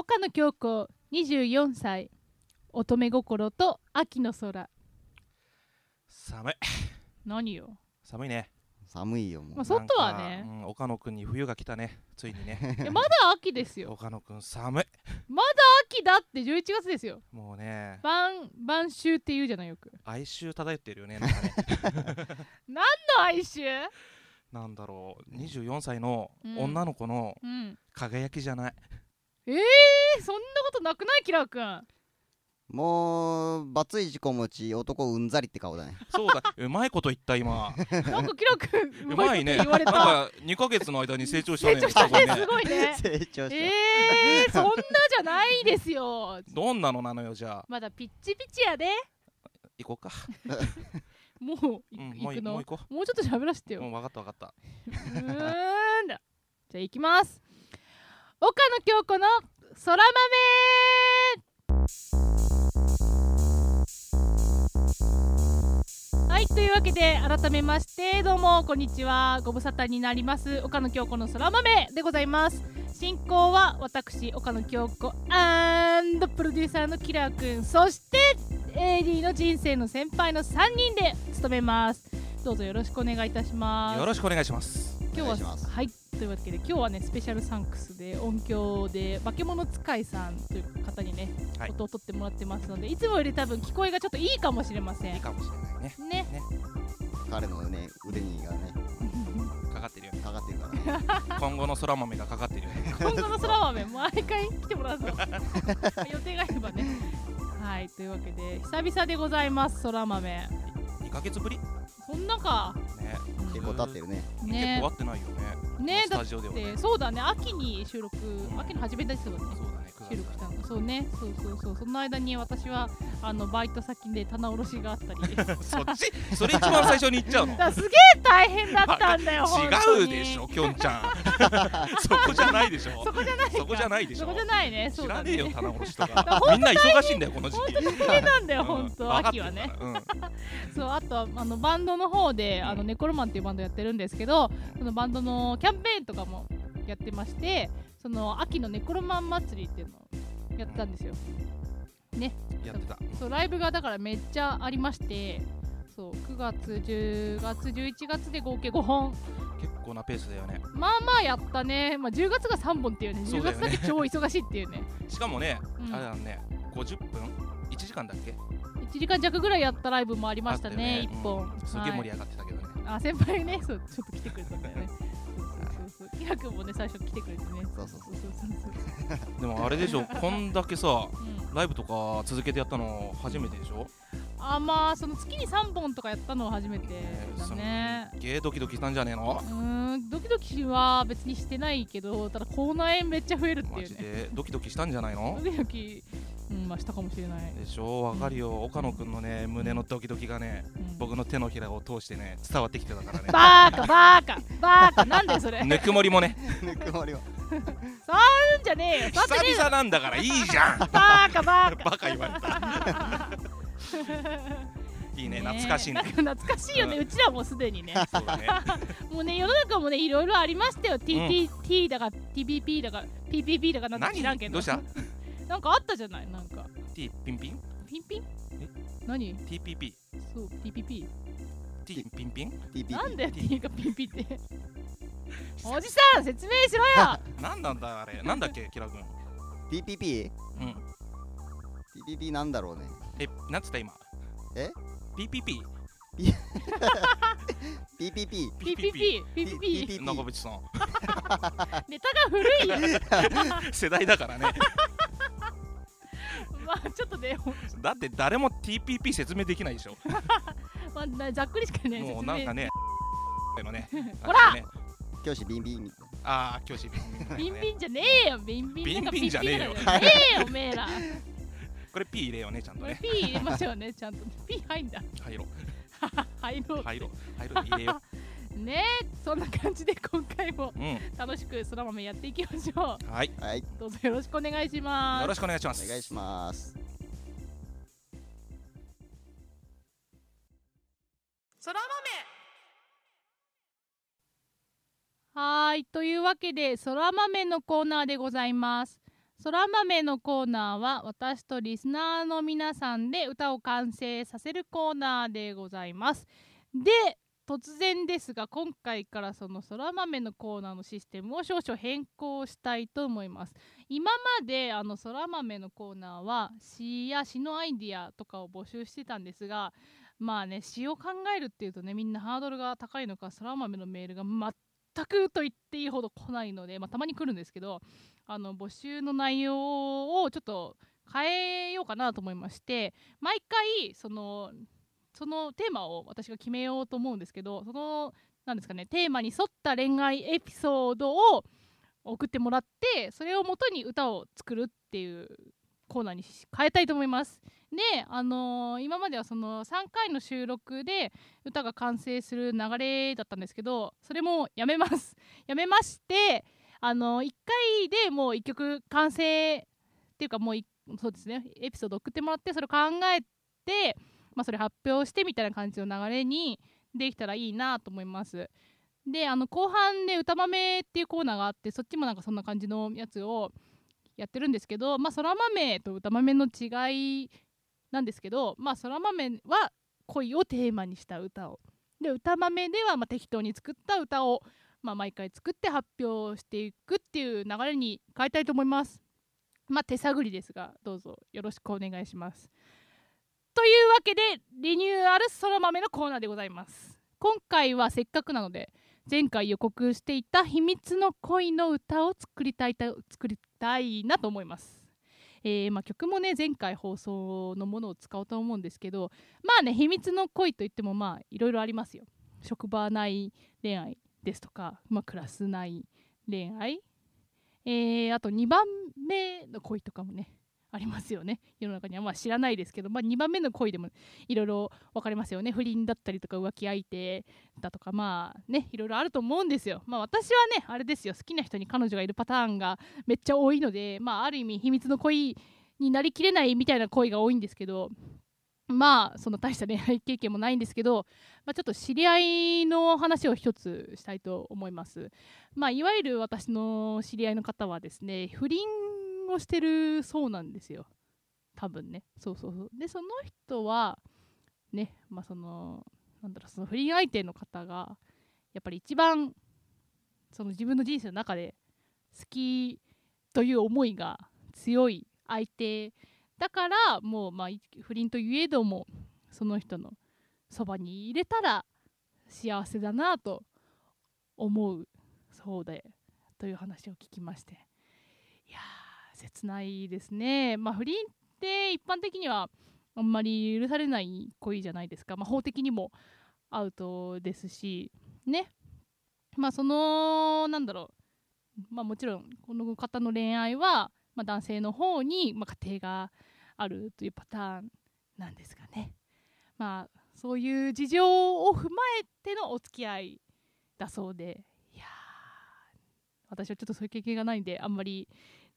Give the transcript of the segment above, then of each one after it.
岡野京子24歳。乙女心と秋の空。寒い。何よ、寒いね。寒いよもう。まあ、外はね。かうん岡野くんに冬が来たね。ついにね。いやまだ秋ですよ。岡野くん寒い。秋だって11月ですよ。もうね。晩晩秋って言うじゃないよく。哀愁漂ってるよねなんかね。の哀愁？なんだろう。24歳のうん。女の子のうん。輝きじゃない、えー、そんなことなくない？キラーくん。もうバツイチ子持ち男うんざりって顔だね。そうだ。うまいこと言った今。なんかキラーくんうまいね。言われた。なんか2ヶ月の間に成長したね。成長したね。すすごいね。成長した、えー、そんなじゃないですよ。どんなのなのよじゃあ。まだピッチピチやで。行こうか、もういうん、もうい行くの？もう行こもうちょっと喋らせてよ。うもう分かった分かった。うーんだ。じゃあ行きます岡野京子の空豆はいというわけで改めましてどうもこんにちは。ご無沙汰になります。岡野京子の空豆でございます。進行は私岡野京子プロデューサーのキラーくんそして AD の人生の先輩の3人で務めます。どうぞよろしくお願いいたします。よろしくお願いします。今日ははいというわけで今日はねスペシャルサンクスで音響で化け物使いさんという方にね、はい。音を取ってもらってますのでいつもより多分聞こえがちょっといいかもしれません。いいかもしれないね。ね。彼のね腕にがねかかってるよね。かかってるからね。今後の空豆がかかってるよね。今後の空豆毎回来てもらうの 予定があればね。はいというわけで久々でございます空豆。2ヶ月ぶり？ねそんなか。結構経ってるね。結ね構会ってないよね。スねだっタジオではね。てそうだね。秋に収録秋の初めですよねそうだね。9収録月したの。そうね。そうそうそう。その間に私はあのバイト先で棚卸しがあったり。そっち？それ一番最初に言っちゃうの？らすげえ大変だったんだよ違うでしょきょんちゃん。そこじゃないでしょ。そこじゃないか。そこじゃないでしょ。そこじゃないね。そうだ知らねえよね棚卸しとだかみんな忙しいんだよこの時期。本当に大変なんだようん。本当秋はね。うん。そうあとはあのバンドの方であのネコロマンっていうバンドやってるんですけどそのバンドのキャンペーンとかもやってましてその秋のネコロマン祭りっていうのをやってたんですよ。やってた。そうライブがだからめっちゃありましてそう9月10月11月で合計5本。結構なペースだよね。まあまあやったね、まあ、10月が3本っていうね。10そうだよね。月だけ超忙しいっていうね。しかもねうん。あれだね。50分？1時間だっけ？1時間弱ぐらいやったライブもありましたねあったよ1本、うん。すげえ盛り上がってたけどね。あ先輩ね。そうちょっと来てくれたんだよねそうそうそうキラ君もね最初来てくれてね。そうそうそうそう。そうそうでもあれでしょ こんだけさうん。ライブとか続けてやったの初めてでしょ？あまあその月に3本とかやったのは初めてだね。すんげえドキドキしたんじゃねえの？うーんドキドキは別にしてないけどただ口内炎めっちゃ増えるってマジいうね。で？ドキドキしたんじゃないの？ドキドキうんまあしたかもしれない、でしょ？わかるよ。岡野くんのね胸のドキドキがねうん。僕の手のひらを通してね伝わってきてたからね。バーカバーカバーカ。なんだよそれ？ぬくもりもね。ぬくもりはうんじゃねえよ。久々なんだからいいじゃん。よバーカバーカ。バカ言われた。いいね懐かしいね。懐かしいよね、ううちらもすでにね。そうだね。もうね世の中もねいろいろありましたよ。TTT だか TPP だか PPP だかなんか知らんけど。何？どうした？なんかあったじゃない？なんか。T ピンピン？ピンピン？え？何？TPP そう TPP T ピンピン？TPP なんで？T T がピンピンって。おじさん説明しろよ！なんなんだあれ。なんだっけキラ君。TPP? うん。TPP なんだろうね。えなんつった今？え？PPP PPP PPP PPP PPP 長渕さん。ネタが古いよ。世代だからねまあちょっとね だって誰も TPP 説明できないでしょ。まあなざっくりしかねもうなんかねのね ほら！教師ビンビン。ああ教師ビンビンじゃねえよビンビン。なんかビンビンじゃねえよ。ねえよおめえら。これ P 入れようねちゃんとね。P 入れましょうねちゃんと。P 入んだ。入ろう。入ろう。入ろう入ろう入れよねえそんな感じで今回もううん。楽しくそら豆やっていきましょう。はい。はい。どうぞよろしくお願いします。よろしくお願いしまおす願いします。そら豆。はーい。というわけでそら豆のコーナーでございます。そら豆のコーナーは私とリスナーの皆さんで歌を完成させるコーナーでございます。で突然ですが今回からそのそら豆のコーナーのシステムを少々変更したいと思います。今まであのそら豆のコーナーは詩や詩のアイディアとかを募集してたんですがまあね詩を考えるっていうとねみんなハードルが高いのかそら豆のメールが全くと言っていいほど来ないので、まあ、たまに来るんですけどあの募集の内容をちょっと変えようかなと思いまして毎回そのそのテーマを私が決めようと思うんですけどそのなんですかねテーマに沿った恋愛エピソードを送ってもらってそれをもとに歌を作るっていうコーナーに変えたいと思います。で、あのー、今まではその3回の収録で歌が完成する流れだったんですけどそれもやめます。やめましてあの1回でもう1曲完成っていうかもうそうですねエピソード送ってもらってそれを考えて、まあ、それ発表してみたいな感じの流れにできたらいいなと思いますであの後半で歌豆っていうコーナーがあってそっちもなんかそんな感じのやつをやってるんですけどまあそら豆と歌豆の違いなんですけどまあそら豆は恋をテーマにした歌をで歌豆ではま適当に作った歌をまあ、毎回作って発表していくっていう流れに変えたいと思います。まあ、手探りですが、どうぞよろしくお願いします。というわけで、リニューアルそら豆のコーナーでございます。今回はせっかくなので、前回予告していた秘密の恋の歌を作りたい作りたいなと思います。えー、まあ、曲もね前回放送のものを使おうと思うんですけどまあね秘密の恋といってもまあいろいろありますよ職場内恋愛ですとか、まあ、クラス内恋愛、えー、あと2番目の恋とかもねありますよね。世の中にはまあ知らないですけど、まあ、2番目の恋でもいろいろ分かりますよね。不倫だったりとか浮気相手だとかまあねいろいろあると思うんですよ。まあ私はねあれですよ。好きな人に彼女がいるパターンがめっちゃ多いのでまあある意味秘密の恋になりきれないみたいな恋が多いんですけどまあその大した恋愛経験もないんですけど、まあ、ちょっと知り合いの話を一つしたいと思います。まあ、いわゆる私の知り合いの方はですね不倫をしてるそうなんですよ。多分ね。そうそうそう。でその人はねまあそのなんだろうその不倫相手の方がやっぱり一番その自分の人生の中で好きという思いが強い相手だからもうまあ不倫といえどもその人のそばに入れたら幸せだなと思うそうでという話を聞きまして。切ないですね。まあ不倫って一般的にはあんまり許されない恋じゃないですか、まあ、法的にもアウトですしね。まあそのなんだろう。まあもちろんこの方の恋愛は、まあ、男性の方に、まあ、家庭があるというパターンなんですがね。まあそういう事情を踏まえてのお付き合いだそうで。いや私はちょっとそういう経験がないんであんまり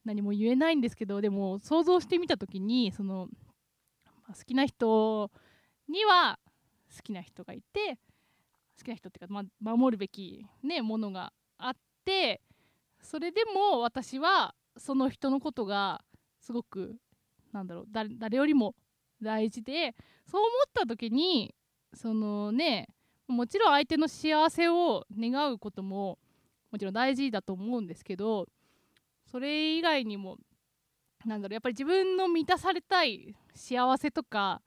何も言えないんですけどでも想像してみた時にその、まあ、好きな人には好きな人がいて好きな人っていうか、ま、守るべき、ね、ものがあってそれでも私はその人のことがすごくなんだろう誰よりも大事でそう思った時にそのねもちろん相手の幸せを願うことももちろん大事だと思うんですけどそれ以外にもなんだろうやっぱり自分の満たされたい幸せとか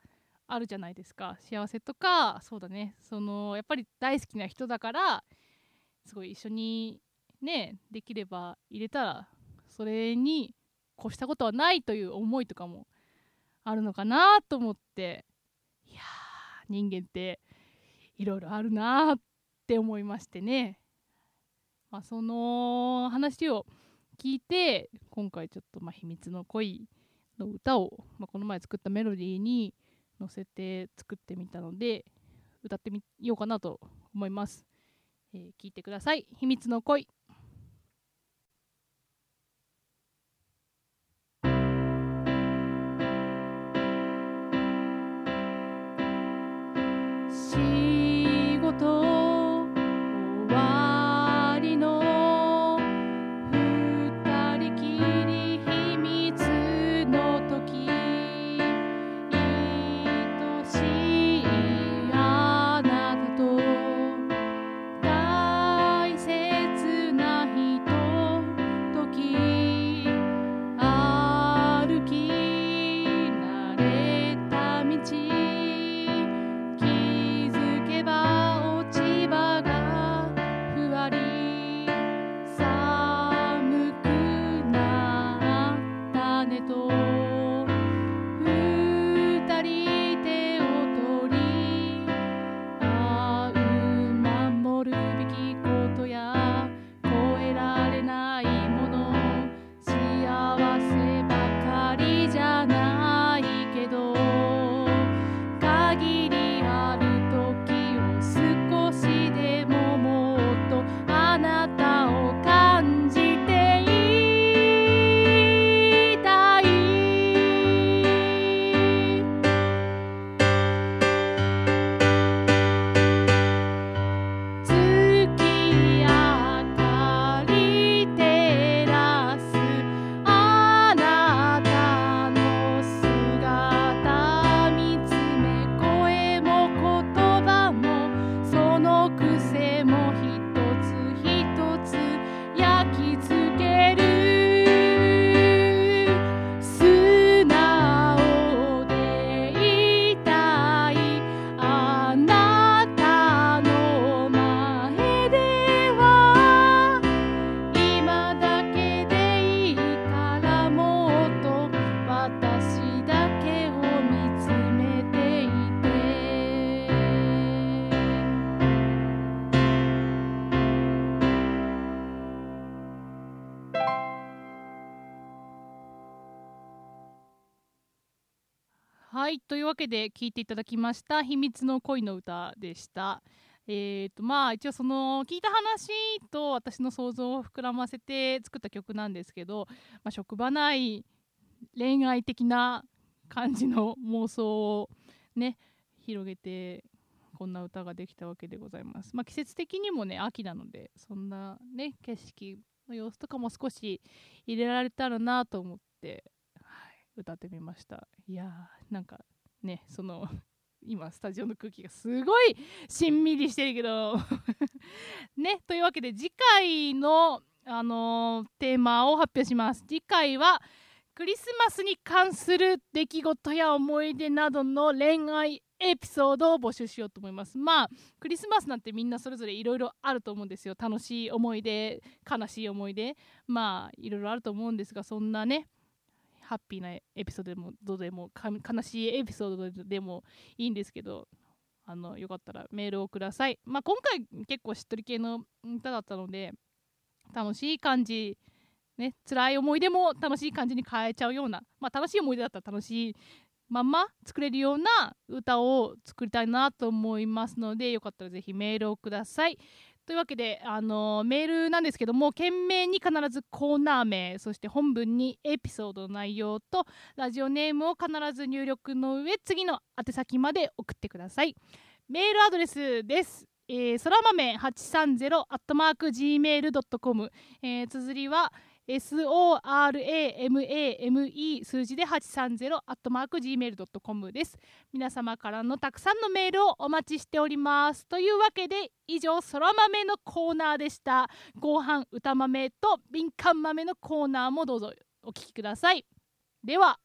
あるじゃないですか。幸せとかそうだね。そのやっぱり大好きな人だからすごい一緒にねできれば入れたらそれに越したことはないという思いとかもあるのかなと思って。いや人間っていろいろあるなって思いましてね、まあ、その話を聞いて今回ちょっとま秘密の恋の歌を、まあ、この前作ったメロディーに乗せて作ってみたので歌ってみようかなと思います、えー、聞いてください。秘密の恋。はいというわけで聴いていただきました「秘密の恋の歌」でしたえーとまあ一応その聞いた話と私の想像を膨らませて作った曲なんですけど、まあ、職場内恋愛的な感じの妄想をね広げてこんな歌ができたわけでございます。まあ、季節的にもね秋なのでそんなね景色の様子とかも少し入れられたらなと思って、歌ってみました。いやーなんかねその 今スタジオの空気がすごいしんみりしてるけど。ねというわけで次回の、あのー、テーマを発表します。次回はクリスマスに関する出来事や思い出などの恋愛エピソードを募集しようと思います。まあクリスマスなんてみんなそれぞれいろいろあると思うんですよ。楽しい思い出悲しい思い出。まあいろいろあると思うんですがそんなねハッピーなエピソードでもどうでも悲しいエピソードでもいいんですけどあのよかったらメールをください、まあ、今回結構しっとり系の歌だったので楽しい感じね辛い思い出も楽しい感じに変えちゃうような、まあ、楽しい思い出だったら楽しいまま作れるような歌を作りたいなと思いますのでよかったらぜひメールをください。というわけで、あのメールなんですけども懸命に必ずコーナー名そして本文にエピソードの内容とラジオネームを必ず入力の上次の宛先まで送ってください。メールアドレスです。えー、そら豆830 at mark gmail.com、えー、綴りは SORAMAME 数字で 830-gmail.com です。皆様からのたくさんのメールをお待ちしております。というわけで以上そら豆のコーナーでした。後半歌豆と敏感豆のコーナーもどうぞお聞きください。では